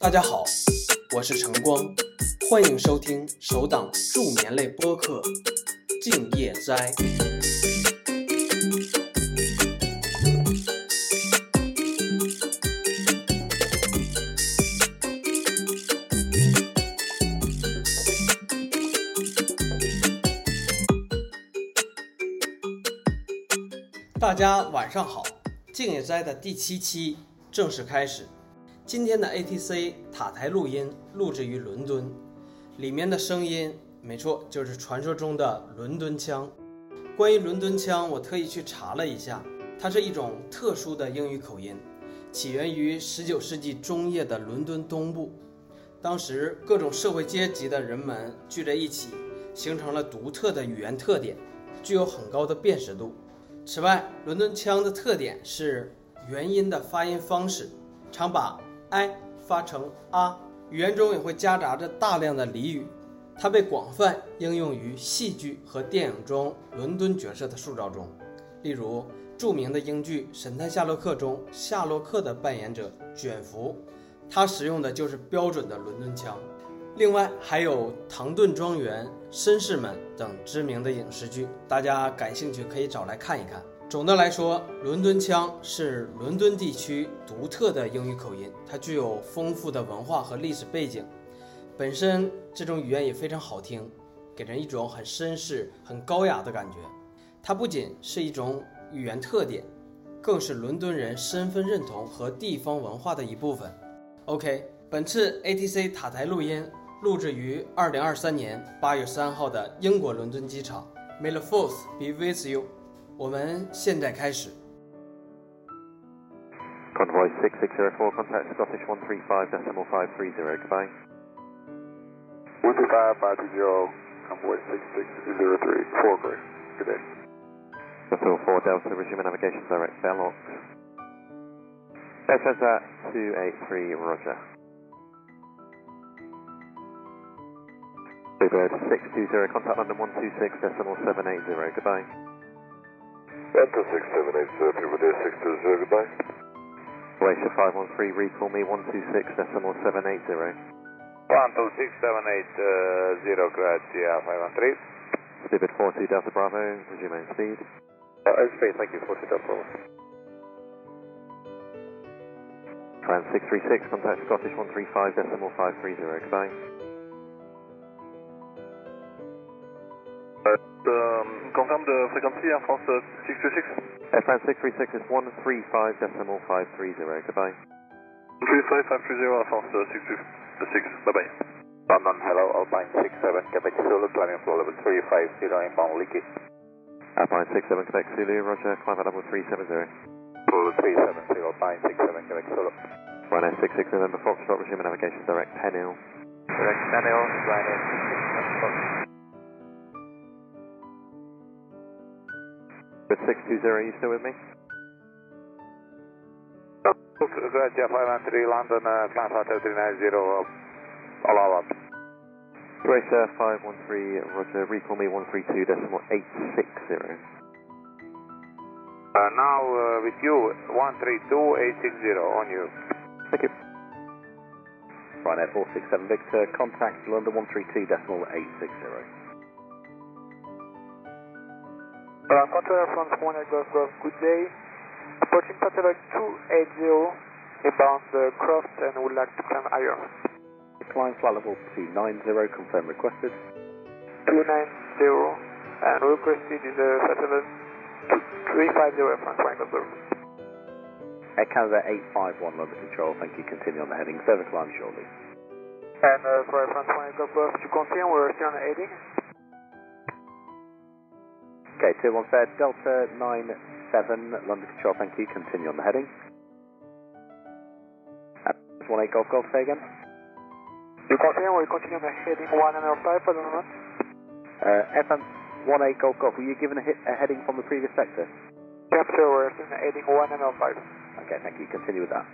大家好，我是晨光，欢迎收听首档助眠类播客《静夜斋》。大家晚上好，静夜斋的第七期正式开始。今天的 ATC 塔台录音录制于伦敦，里面的声音没错，就是传说中的伦敦腔。关于伦敦腔，我特意去查了一下，它是一种特殊的英语口音，起源于19世纪中叶的伦敦东部。当时各种社会阶级的人们聚在一起，形成了独特的语言特点，具有很高的辨识度。此外，伦敦腔的特点是元音的发音方式，常把 i 发成啊，语言中也会夹杂着大量的俚语。它被广泛应用于戏剧和电影中伦敦角色的塑造中，例如著名的英剧《神探夏洛克》中，夏洛克的扮演者卷福，他使用的就是标准的伦敦腔。另外还有《唐顿庄园》《绅士们》等知名的影视剧，大家感兴趣可以找来看一看。总的来说，伦敦腔是伦敦地区独特的英语口音，它具有丰富的文化和历史背景。本身这种语言也非常好听，给人一种很绅士、很高雅的感觉。它不仅是一种语言特点，更是伦敦人身份认同和地方文化的一部分。OK，本次 ATC 塔台录音。录制于二零二三年八月三号的英国伦敦机场。May the force be with you。我们现在开始。Convoy 6604, contact Scottish 135 decimal 530, goodbye. 135 Convoy 6603, Forbury, good day. Bristol 4 Delta, resume navigation direct Belloc. Air Transat 283, roger. Bluebird 620, contact London 126 decimal 780, goodbye. Delta 6780, Bluebird 620, goodbye. Glacier 513, recall me 126 decimal 780. 12678, uh, Grazie, 513. Bluebird 42 Delta Bravo, resume main speed. Uh, airspace, thank you, 42 Delta Bravo. Tran 636, contact Scottish 135 decimal 530, goodbye. Um, confirm the frequency, Air France uh, 626. Air France 636 is 135 decimal 530, goodbye. 135, 530, Air France uh, 626, bye bye. London, hello, Alpine 67, Quebec Zulu, climbing flow level 350, inbound leaky. Alpine 67 Quebec Zulu, roger, climb at level 370. Flow 370, Alpine 67, Quebec Zulu. Ryanair 66 November Foxtrot, resume navigation direct Penil. Direct Daniel, Ryanair 66, With 620, are you still with me? Grazie, 513, London, uh, climb flight 390, uh, allow up. Racer 513, roger, recall me 132 decimal 860. Uh, now uh, with you, 132860, on you. Thank you. Ryanair 467 Victor, contact London 132 decimal 860. Uh, Control France 1 Golf Golf, good day. Approaching satellite 280, inbound uh, Croft and would like to climb higher. Decline flight level 290, confirm requested. 290, and requested is uh, satellite 350 France 1 Golf Golf. Air Canada 851 London Control, thank you. Continue on the heading. Service climb shortly. And uh, for France 1 Golf Golf, to confirm we're still on the heading. Okay, 210 Delta 97, London Control, thank you. Continue on the heading. Uh, and 18 Golf Golf, say again. You continue, we continue on the heading 105 for the moment. Uh, FM 18 Golf Golf, were you given a, hit, a heading from the previous sector? Yep, sir, we're in heading 105. Okay, thank you. Continue with that.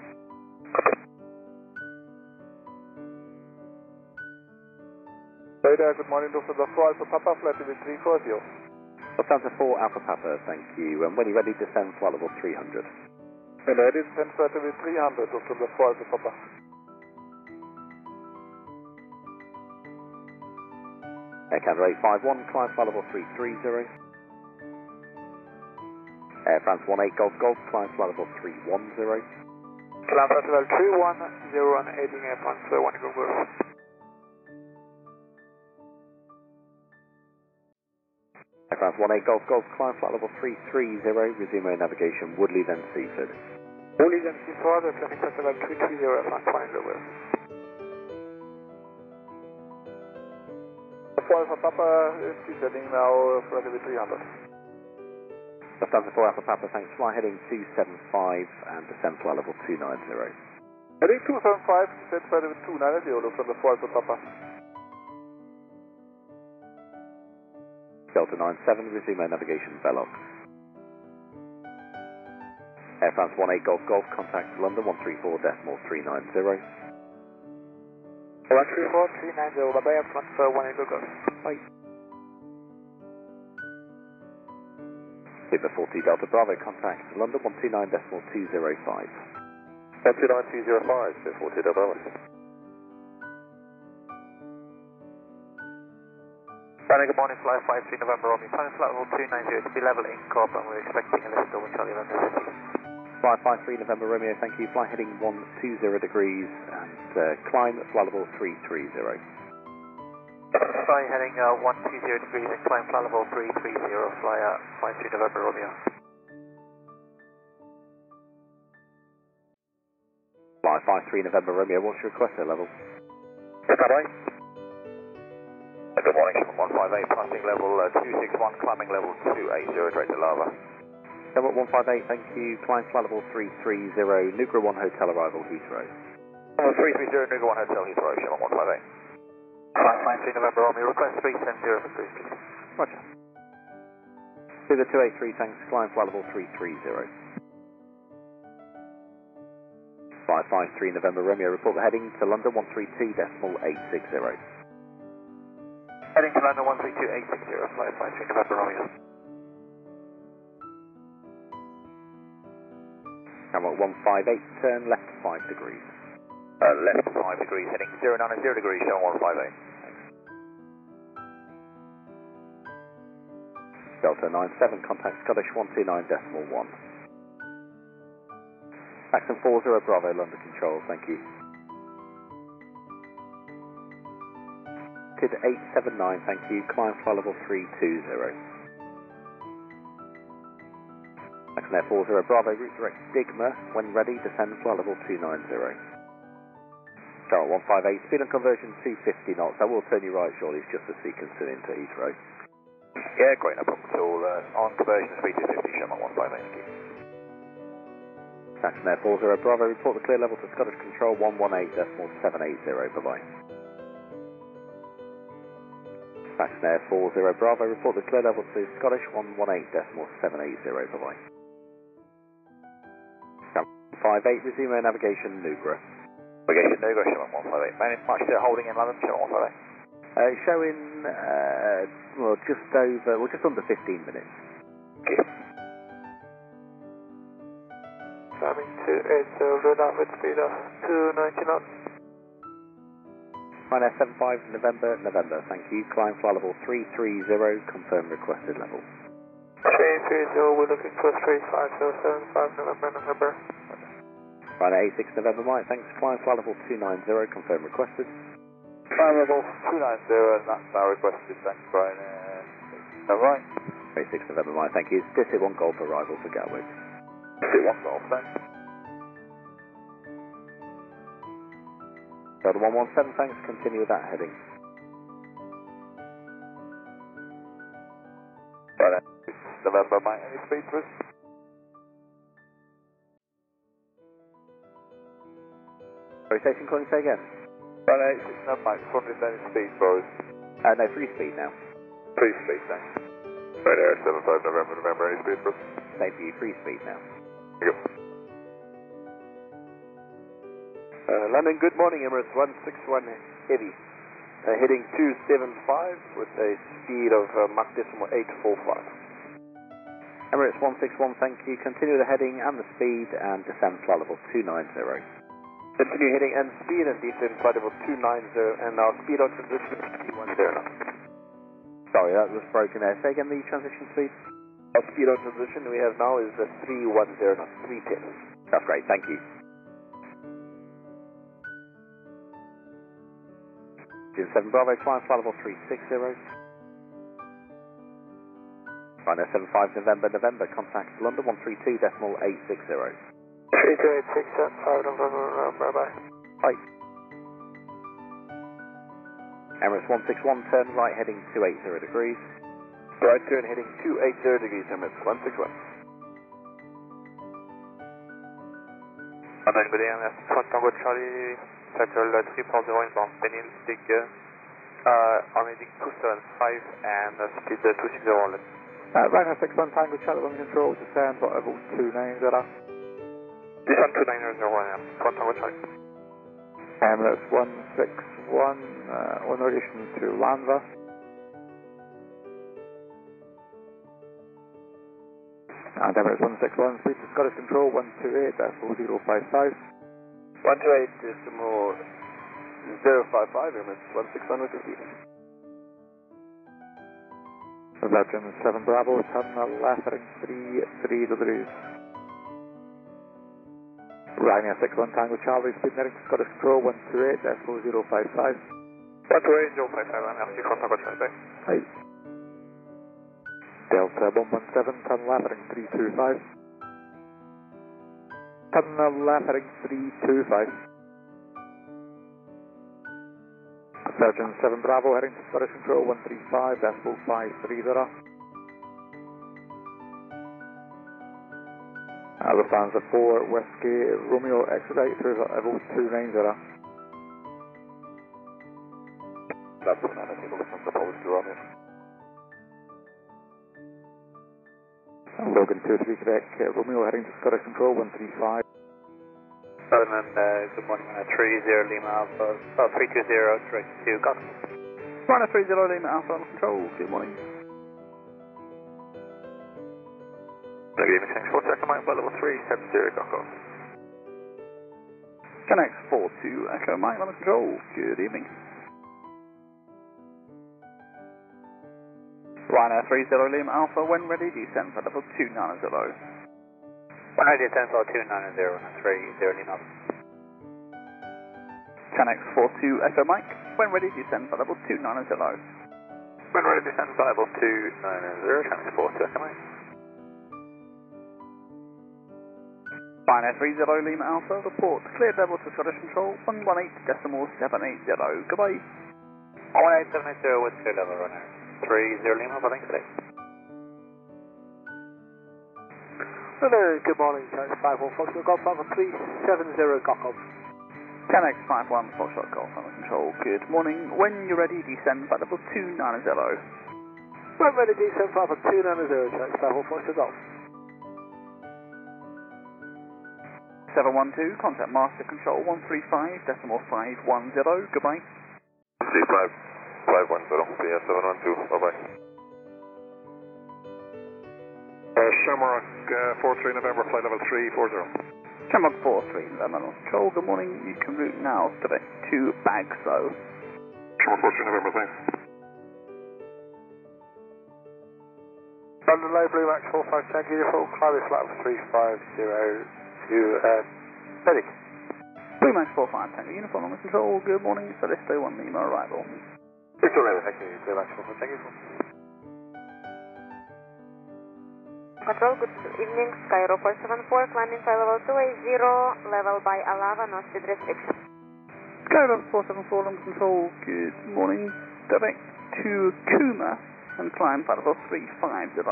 Radar, good morning, Dr. Buffalo, Alpha Papa, flight 340. Well, Delta 4 Alpha Papa, thank you. And when you're ready, descend flight level 300. When ready, descend flight level 300, Delta 4 Alpha Papa. Air Canada 851, climb flight level 330. Air France 18 Golf Golf, climb flight level 310. Climb flight level 310 and heading Air France 1 Golf Golf. Air France 18 Golf Golf, climb flight level 330, resume air navigation, Woodley then Seaford. Woodley then Seaford, climbing flight level 330 Air France 1 Golf Golf. Four for Papa is descending now for level 300. Lufthansa 4 Alpha Papa, thanks. Fly heading 275 and descend flight level 290. Heading 275, descend flight level 290, Lufthansa 4 Alpha Papa. Delta 97, resume air navigation, Velox. Air France 18 Golf Golf, contact London 134 decimal 390. 134, 390, bye bye, Air France uh, 1 Golf Golf. Bye. Super 40 Delta Bravo, contact London 129 decimal 205. 129, 205, Super 40 Delta Bravo. Friday, good morning, flight 53 November Romeo. Final flight level 290 to be level in Corp and we're expecting a lift over Charlie London City. 53 November Romeo, thank you. Flight heading 120 degrees and uh, climb flight level 330. Flight heading uh, 120 degrees and climb flight level 330, fly uh, 53 November Romeo. Fly 53 November Romeo, what's your request level? Bye-bye. Good morning, 158, passing level uh, 261, climbing level 280, direct to Lava. Level 158, thank you. Climb flight level 330, Nugra 1 Hotel arrival, Heathrow. Level 330, Nugra 1 Hotel, Heathrow, Sherman 158. Flight 53 November Romeo, request 370 for please. Roger. To the 283, thanks. Climb flight level 330. 553 November Romeo, report the heading to London 132 decimal 860. Heading to London 132, 860, flight 53 November Romeo. Camel 158, turn left 5 degrees. Uh, left 5 degrees, heading 090 degrees, Sherman 158. Delta 97, contact Scottish 129 decimal 1. Saxon 40 Bravo, London Control, thank you. Kid 879, thank you. Climb flight level 320. Saxon Air 40 Bravo, route direct Digma. When ready, descend flight level 290. Charlotte 158, speed and conversion 250 knots. That will turn you right shortly, it's just a sequence into Heathrow. Yeah, great, no problem at all. Uh, on conversion speed 250, Sherman 158, thank you. Saxon Air 40 Bravo, report the clear level to Scottish Control 118.780. Bye-bye. Air 40 Bravo, report the clear level to Scottish 118.780. Bye-bye. 58, resume navigation, Nugra. Navigation Nugra, Sherman 158. Main much still holding in London, Sherman 158. Uh, showing, uh, well, just over, well, just under 15 minutes. Okay. Climbing 280, load out with speed of 290 knots. Ryanair 75 November, November, thank you. Climb flight level 330, confirm requested level. 330, we're looking for 35075 November, November. Ryanair 86 November, Mike, thanks. Climb flight level 290, confirm requested. Climb level 290, and that's our requested, thanks, Brian. Uh, Alright. 86 November, Mike, thank you. District 1 Golf arrival for Gatwick. Sit one golf, thanks. Delta 117, thanks. Continue with that heading. Right, uh, November, mate. Any speed for us? Sorry, station calling, say again. Right, uh, 86 November, mate. Just wondering if speed for us. Uh, no, free speed now. Please speed, thanks. Right, uh, Air 75 November, November. Any speed for us? Same for you, free speed now. Thank you. Uh, London, good morning, Emirates 161 Heavy. Uh, heading 275 with a speed of uh, Mach decimal 845. Emirates 161, thank you. Continue the heading and the speed and descend flight level 290. Continue heading and speed and descend flight level 290 and our speed on transition is 210. Sorry, that was broken there. Say again the transition speed? Our speed on transition we have now is uh, 310 310. That's great, thank you. June 7 Bravo, climb flight level 360. Rhino 75 November, November, contact London 132 decimal 860. 3286 at 5 November, bye bye. Bye. Emirates 161, turn right heading 280 degrees. Right turn heading 280 degrees, Emirates 161. London Good AM, merci. Tango Charlie, Shuttle 340 inbound dig uh, Armadic 275 and uh, speed uh, 260 left. Uh, Rhino 61 Tango Charlie, one control, descend, level 290. Descend 2901, yeah. Tango Charlie. Emirates 161, uh, on relation to Landva. And Emirates 161, speed to Scottish Control 128, decimal 055. 128 decimal 055, Emirates 161 with the speed. Legend 7 Bravo, turn left heading 33 degrees. Ryanair 61 Tango Charlie, speed to Scottish Control 128, decimal 055. 128 055, merci. Tango Charlie. Hi. Delta 117, turn left 325. Turn left heading 325. Surgeon 7 Bravo heading to Scottish Control 135, decimal 530. Uh, Lufthansa 4 Whiskey Romeo expedite through level 290. That's the banana table from the Polish Romeo. Logan 23 Quebec Romeo heading to Scottish Control 135. Southern, uh, good morning, uh, 30 Lima Alpha, uh, 320, direct to Cox. Rhino 30 Lima Alpha on control, good morning. Good evening, thanks for second Mike, level 370, Cox. Connect 42 Echo Mike on control, good evening. Rhino 30 Lima Alpha, when ready, descend for level 290. When ready, descend for 290 and 30 Lima Alpha. Connect 42 Echo Mike, when ready, descend for level 290. When ready, descend for level 290, Connect 42 Echo Mike. Rhino 30 Lima Alpha, report cleared level to Scottish Control 118 decimal 780. Goodbye. 18780 with clear level runner. 30 Lima Alpha, thanks today. Hello, good morning, Connect 51 Foxtrot Golf Alpha 370 Cockle. Connect 51 Foxtrot Golf on control, good morning. When you're ready, descend for level 290. When ready, descend for Alpha 290, Connect 51 Foxtrot Golf. 712, contact master control 135 decimal 510. Goodbye. 35, 510, yeah, 712, bye bye. Uh, Shamrock uh, 43 November, flight level 340. Shamrock 43, November control, good morning. You can route now direct to Bagso. Shamrock 43 November, thanks. London Low Blue Max 453 uniform, climb flat of 350 to uh, Medic. Blue Max 45 Tango uniform on control, good morning. Celeste 1 Lima arrival. It's alright, thank you. Blue Max 453, thank you. Control, good evening. Skyro 474, climbing flight level 280, level by Alava, no speed restriction. Skyro 474 on control, good morning. Direct to Kuma and climb flight level 350.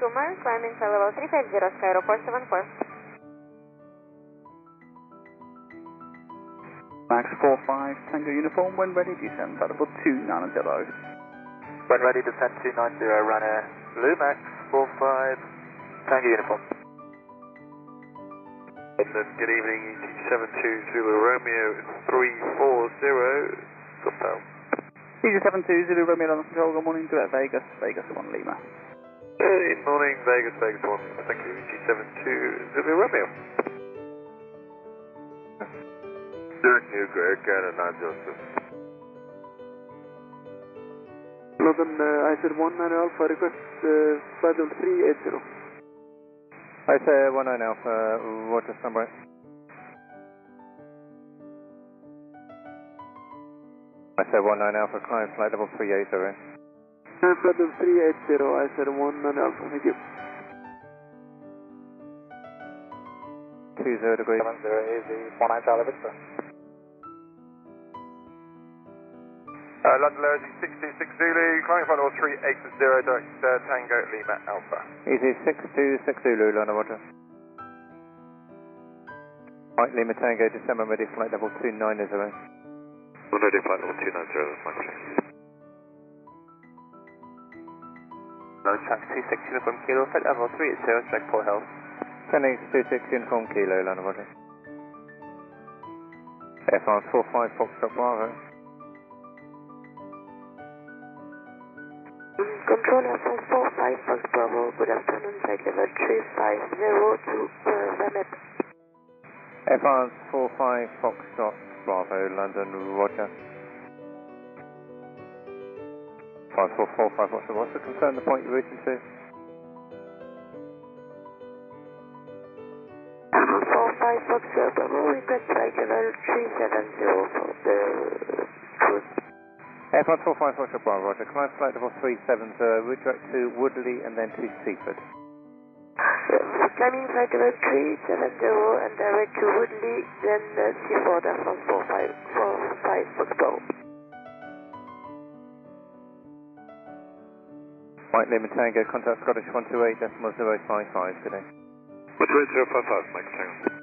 Kumar, climbing flight level 350, Skyro 474. 45 Tango uniform, when ready, descend flight level 290. When ready, descend 290, runner Blue Max 45, Tango uniform. London, good evening, EG72 Zulu Romeo 340, good pal. EG72 Zulu Romeo on control, good morning. Direct Vegas, Vegas 1 Lima. Good morning, Vegas, Vegas 1, thank you, EG72 Zulu Romeo. Direct Nuke, Air Canada 902. London, uh, I said 19 Alpha, request uh, flight level 380. I say 19 Alpha, Roger, standby. I say 19 Alpha, climb flight level 380. Uh, flight level 380, I said 19 Alpha, thank you. 20 degrees. 70 easy, 19 Charlie Uh, London Loyalty 626 Zulu, climbing flight level 380, direct uh, Tango Lima Alpha. Easy 626 Zulu, London, Roger. Mike Lima Tango, December ready, flight level 290. Ready, flight level 290, that's my please. Low track 26 Uniform Kilo, flight level 380, check Port Health. 1026 Uniform Kilo, London, Roger. Air France 45 Foxtrot Bravo. Control Airport 45 Fox Bravo, good afternoon, flight level 350 to uh, Zamet. Air France 45 Foxtrot Bravo, London, Roger. France 445 Foxtrot, what's the confirm the point you're routing to? Airport 45 Fox Bravo, request flight level 370 for the cruise. Air France 45 Foxtrot Bravo, Roger. Climb flight level 370, route direct to Woodley and then to Seaford. Uh, climbing flight level 370 and direct to Woodley, then uh, Seaford, Air France 45 45 Fox Bravo. Mike Lima Tango, contact Scottish 128 decimal 055 today. Which way 055, Mike Tango?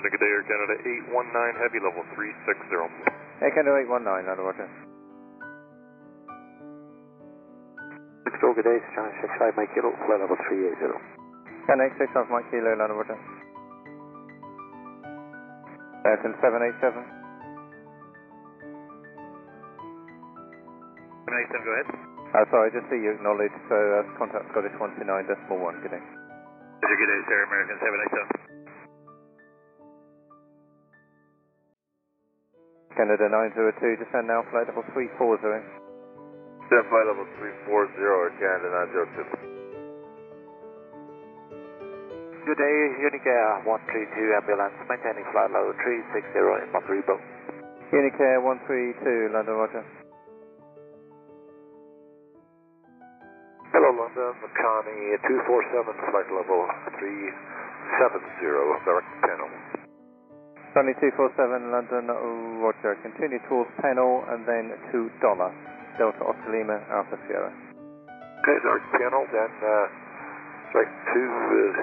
London, good day, Air Canada 819 Heavy, level 360. Air Canada 819, London, Roger. Control, good day, China 65, Mike Kilo, flight level 380. Can 865 Mike Kilo, London, Roger. Ayrton 787. 787, go ahead. Oh, sorry, just see you acknowledged, so uh, contact Scottish 129 decimal 1, good day. Roger, good day, sir, American 787. Canada 902, descend now, flight level 340. Stand flight level 340, Air Canada 902. Good day, Unicare 132 ambulance, maintaining flight level 360 in Monterrey Unicare 132, London, Roger. Hello, London, Connie 247, flight level 370, direct panel. Sunny 247, London, Roger. Continue towards panel and then to Dolas, Delta Oscar Lima, Alpha Sierra. Okay, direct panel, then uh, direct to uh,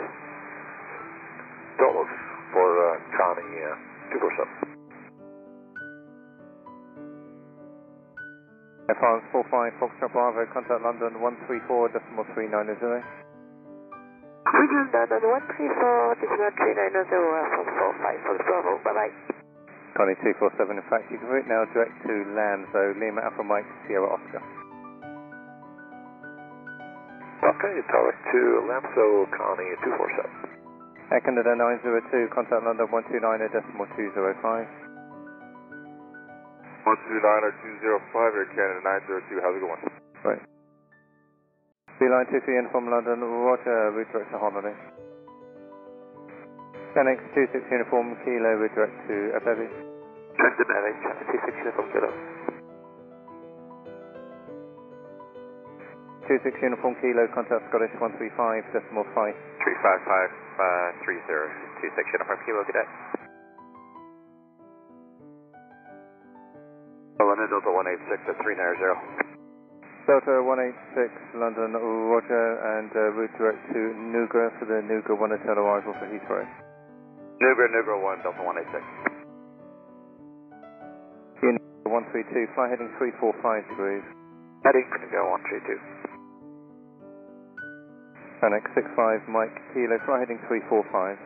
Dolas for uh, Connie uh, 247. Air France 45 Foxtrot Bravo, contact London 134 Mm-hmm. decimal 390. Region London 134, decimal 390, Air 45 Fox Bravo, bye bye. Connie 247, in fact, you can route now direct to Lamso, Lima Alpha Mike Sierra Oscar. Okay, direct to Lamso, Connie 247. Air Canada 902, contact London 129 decimal 205. 129 or 205, Air Canada 902, how's it going? Right. Beeline 23 in from London, Roger, route direct to Holiday. Phoenix 26 uniform, Kilo, route direct to Abebi. Check the damage, 26 Uniform Kilo. 26 uniform, Kilo, contact Scottish 135, decimal 5. 355, uh, 30, 26 Uniform Kilo, good day. London Delta 186 at 390. Delta 186, London, Roger, and uh, route direct to Nugra for the Nugra 1 hotel arrival for Heathrow. Nugra, Nugra 1, Delta 186. Unit 132, fly heading 345 degrees. Heading Nugra 132. Panic 65, Mike, Kilo, fly heading 345.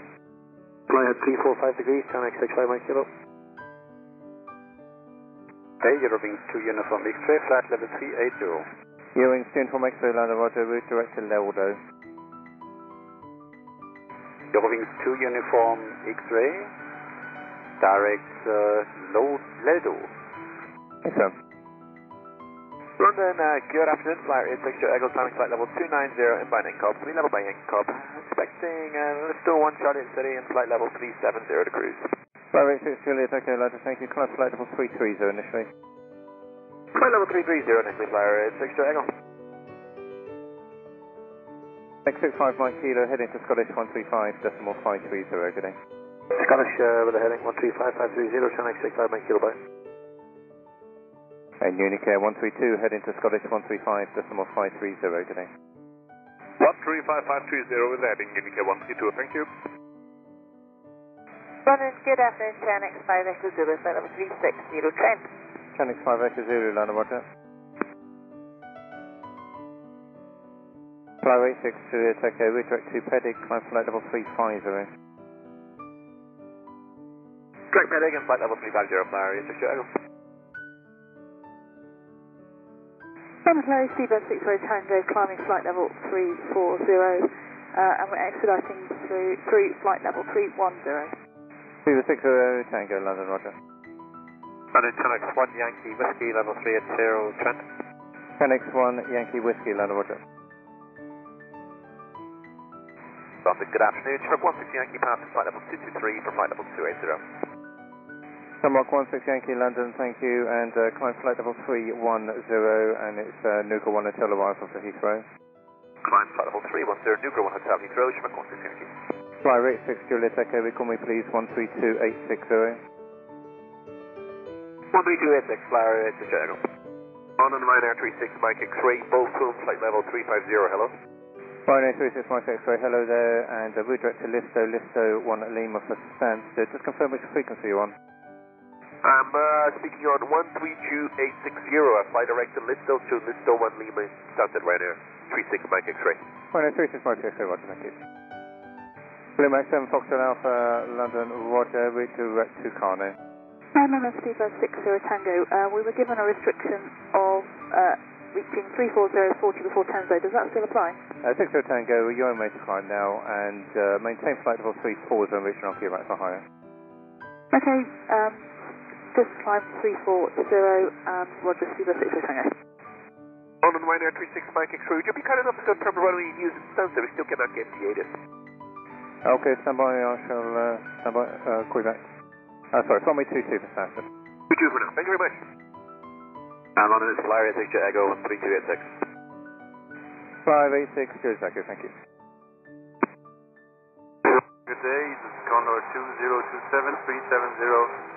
Fly at 345 degrees, China 65, Mike Kilo. Eurowings 2 Uniform X-ray, flight level 380. Ewing, Uniform X-ray, London, Roger, route direct to Leldo. Eurowings 2 Uniform X-Ray, direct uh, low Ledo. Yes, sir. London, uh, good afternoon, flyer 86 Eagle, climbing flight level 290, inbound Incobb, 3 level by Incobb, expecting uh, lift 1 Charlie City and flight level 370 to cruise. Flyer 86 Juliet Echo, London, thank you. Climb flight level 330 initially. Flight level 330 initially, flyer 86 Eagle. X65 Mike Kilo, heading to Scottish 135, decimal 530, good day. Scottish uh, with a heading 135530, Channel 65 Mike Kilo by. And Unicare 132, heading to Scottish 135, decimal 530, good day. 135530 with heading Unicare 132, thank you. London, good afternoon, Channel 5 Echo Zulu, flight level 360, Trent. Channel 5 Echo Zulu, London, roger. Flyer 86 Juliet Echo, redirect to Pedig, climb flight level 350. Direct Medic and flight level 350, flyer 86 Eagle. London Hello, Seabird 6 Road Tango, climbing flight level 340, uh, and we're expediting through, through flight level 310. Fever 60 Tango, London, roger. London Channel 1 Yankee Whiskey level 380, Trent. 10x1 Yankee Whiskey, London, roger. London, good afternoon, Chinook 16 Yankee pass flight level 223 for flight level 280. Sunrock 16 Yankee London, thank you, and uh, climb flight level 310, and it's uh, Nugra 1 Hotel arrival for Heathrow. Climb flight level 310, Nuclear 1 Hotel Heathrow, Chinook 16 Yankee. Fly rate 6 Juliet Echo, recall me please 132860. 13286, flyer 86 Eagle. On and Ryanair 36 Mike X-ray, both full flight level 350, hello. Ryanair 36 Mike X-ray, hello there, and uh, redirect to Listo, Listo 1 Lima for Stansted. Just confirm which frequency you're on. I'm uh, speaking on 132860, I fly direct to Listo to Listo 1 Lima, Stansted Ryanair 36 Mike X-ray. Ryanair 36 Mike X-ray, roger, thank you. Blue Max 7 Foxtrot Alpha, London, roger, redirect to Carno. Hi, London Seabird 60 Tango, uh, we were given a restriction of uh, reaching 340 40 before Tango, does that still apply? Uh, 60 Tango, you're in motor climb now, and uh, maintain flight level 34 and reaching off your right for higher. Okay, um, just climb 340, um, Roger, Seabird 60 Tango. On and Ryanair 36 Mike X-ray, would you be kind enough to confirm the runway you use in Stansted? We still cannot get T8 Okay, stand by, I shall uh, stand by, uh, call you back. Uh, sorry, me 22 for. We do for now, thank you very much. I'm on it's flyer 86 Echo 3286. 586, Juliet Echo, thank you. Good day, this is Condor 2027 370.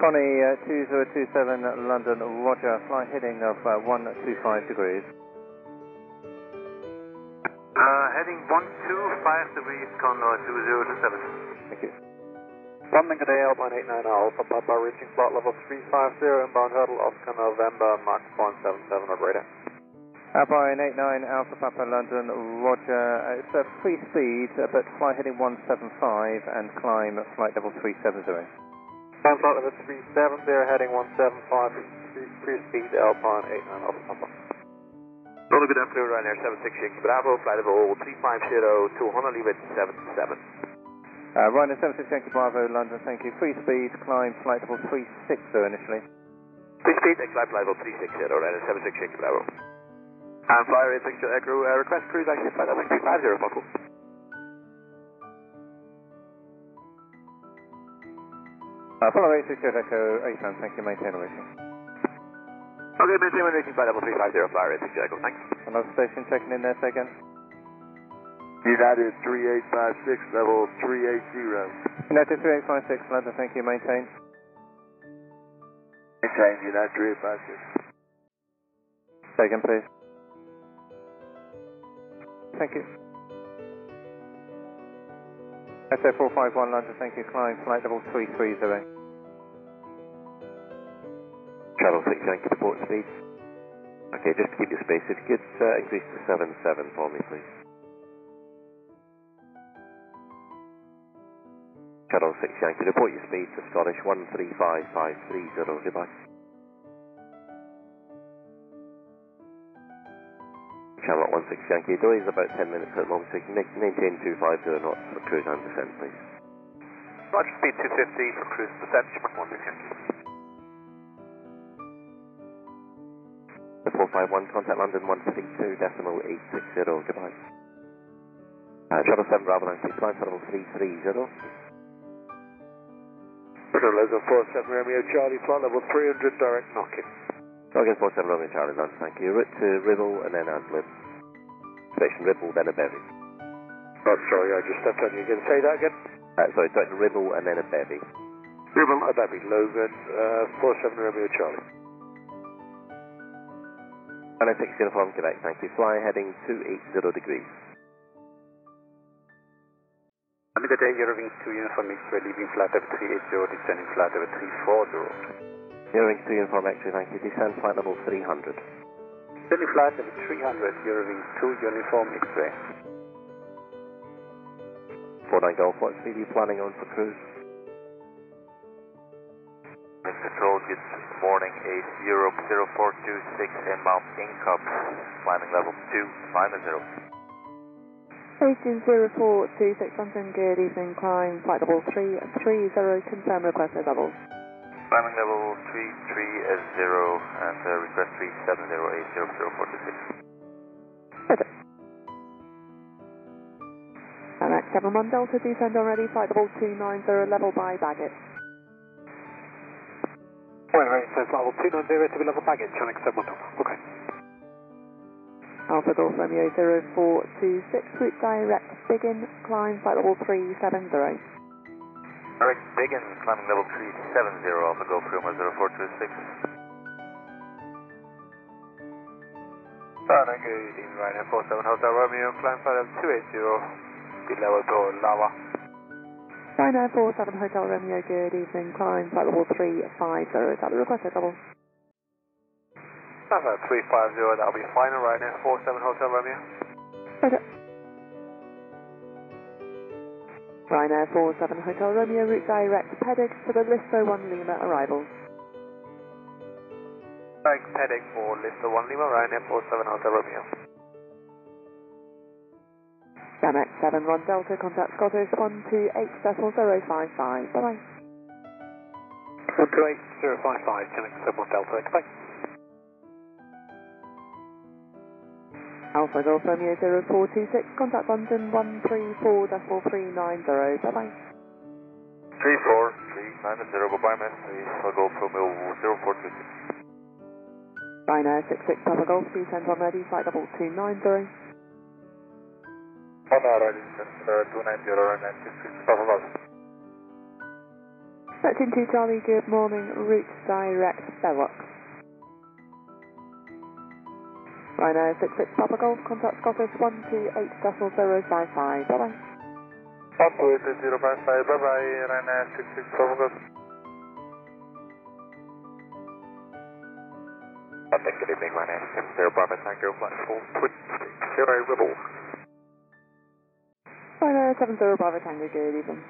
Connie, uh, 2027 London, roger, fly heading of uh, 125 degrees. Uh, heading 125 degrees, Condor 2027. Thank you. London, good day, Alpine 89 Alpha Papa, reaching flight level 350, inbound hurdle Oscar November, Mark 177, operator. Alpine 89 Alpha Papa London, roger, uh, it's a free speed, uh, but fly heading 175 and climb flight level 370. Climb flight level 370, heading 175, free speed, Alpine 89 Alpha Papa. Hello, good afternoon, Ryanair 76 Bravo, flight level 350 to Honolulu 77. Uh, Ryanair 76 Yankee Bravo London, thank you. Free speed, climb flight level 360 initially. Free speed, climb flight level 360, Ryanair 76 Yankee Bravo. And flyer 86 Echo, uh, request cruise actually flight level 350, possible. Uh, follow 86 Echo, ASAN, thank you, maintain a rating. Okay, maintain one rating flight level 350, flyer 86 Echo, thanks. Another station checking in there, second. United 3856, level 380. United 3856 London, thank you, maintain. Maintain, United 3856. Say again, please. Thank you. SA 451 London, thank you, climb flight level 330. 6 Yankee to port speed. Okay, just to keep your space, if you could uh, increase to 77 for me, please. Channel 6 Yankee, report your speed to Scottish 135530, goodbye. Charlotte 16 Yankee, delay is about 10 minutes at the moment, so maintain 250 knots for cruise and descent, please. Roger, speed 250 for cruise descent, Mach 16 Yankee. 451, contact London 132 decimal 860, goodbye. Uh, Shuttle 7 Bravo 90, flight level 330. Hotel Logo 47 Romeo Charlie, flight level 300, direct knocking. Target 47 Romeo Charlie, London, thank you. Route to Ribble and then Adlib. Station Ribble, then a bevy. Oh, sorry, I just stepped on you again. Say that again. Uh, sorry, direct to Ribble and then a bevy. Ribble, Abbey, Logan, uh, 47 Romeo Charlie. And 6 uniform Quebec, thank you. Fly heading 280 degrees. Under good day, Eurowings 2 Uniform X-ray, leaving flight level 380, descending flight level 340. Eurowings 2 uniform X-ray, thank you. Descend flight level 300. Descending flight level 300, Eurowings 2 Uniform X-ray. 49 Golf, what speed are you planning on for cruise? Mr. Control, good morning, 8 Europe 0426 inbound Incop, climbing level 250. Station 0426 London, good evening, climb flight level 330, confirm request requested level. Climbing level 330 and uh, request 370800426. Roger. Amex 71 Delta, descend on ready, flight level 290, level by baggage. Wait, wait, so flight level 290 to be level baggage, Channel 7 Okay. Alpha Golf Romeo 0426, route direct, Biggin, climb flight level 370. Direct Biggin, climbing level 370, Alpha Golf Romeo 0426. Fahrenheit, good evening, Ryanair 47 Hotel Romeo, climb flight level 280, be level door Lava. Ryanair 47 Hotel Romeo, good evening, climb flight level 350, is that the level? That's at 350, that'll be final, Ryanair 47 Hotel Romeo. Roger. Ryanair 47 Hotel Romeo, route direct, Pedig for the Listo 1 Lima arrival. Thanks, heading for Listo 1 Lima, Ryanair 47 Hotel Romeo. Yamak 71 Delta, contact Scottish 128.055. Bye bye. 128.055, Yamak 71 Delta, goodbye. Alpha Golf Romeo 0426, contact London 134.4390, bye bye. 34390, Goodbye, bye, Alpha Golf Romeo 0426. Bye now, 66 Papa Golf, descend on ready, flight 2290. Panara 2 Charlie, good morning, route direct Belloc. Rhino 66 Papa Golf, contact Scottish 128.055, bye bye. Papa 88055, bye bye, Rhino 66 Papa Golf. Good evening, my name is Tim Sarah Bravo Tango, flight 4260 Rebel. Ribble. Ryanair 70 Bravo Tango, good evening.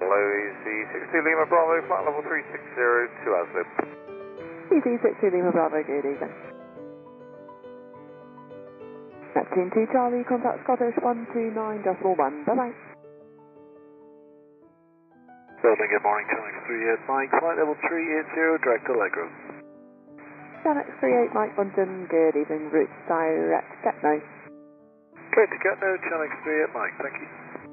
Hello, easy 60 Lima Bravo, flight level 360 to Aslip. EZ 60 Lima Bravo, good evening. Neptune 2 Charlie, contact Scottish 129 decimal 1. Bye bye. Building, good morning, Channel 38 Mike, flight level 380, direct Allegro. Gamex 38 Mike London, good evening, route direct, Getno. Great to get now, Channel 38 Mike, thank you.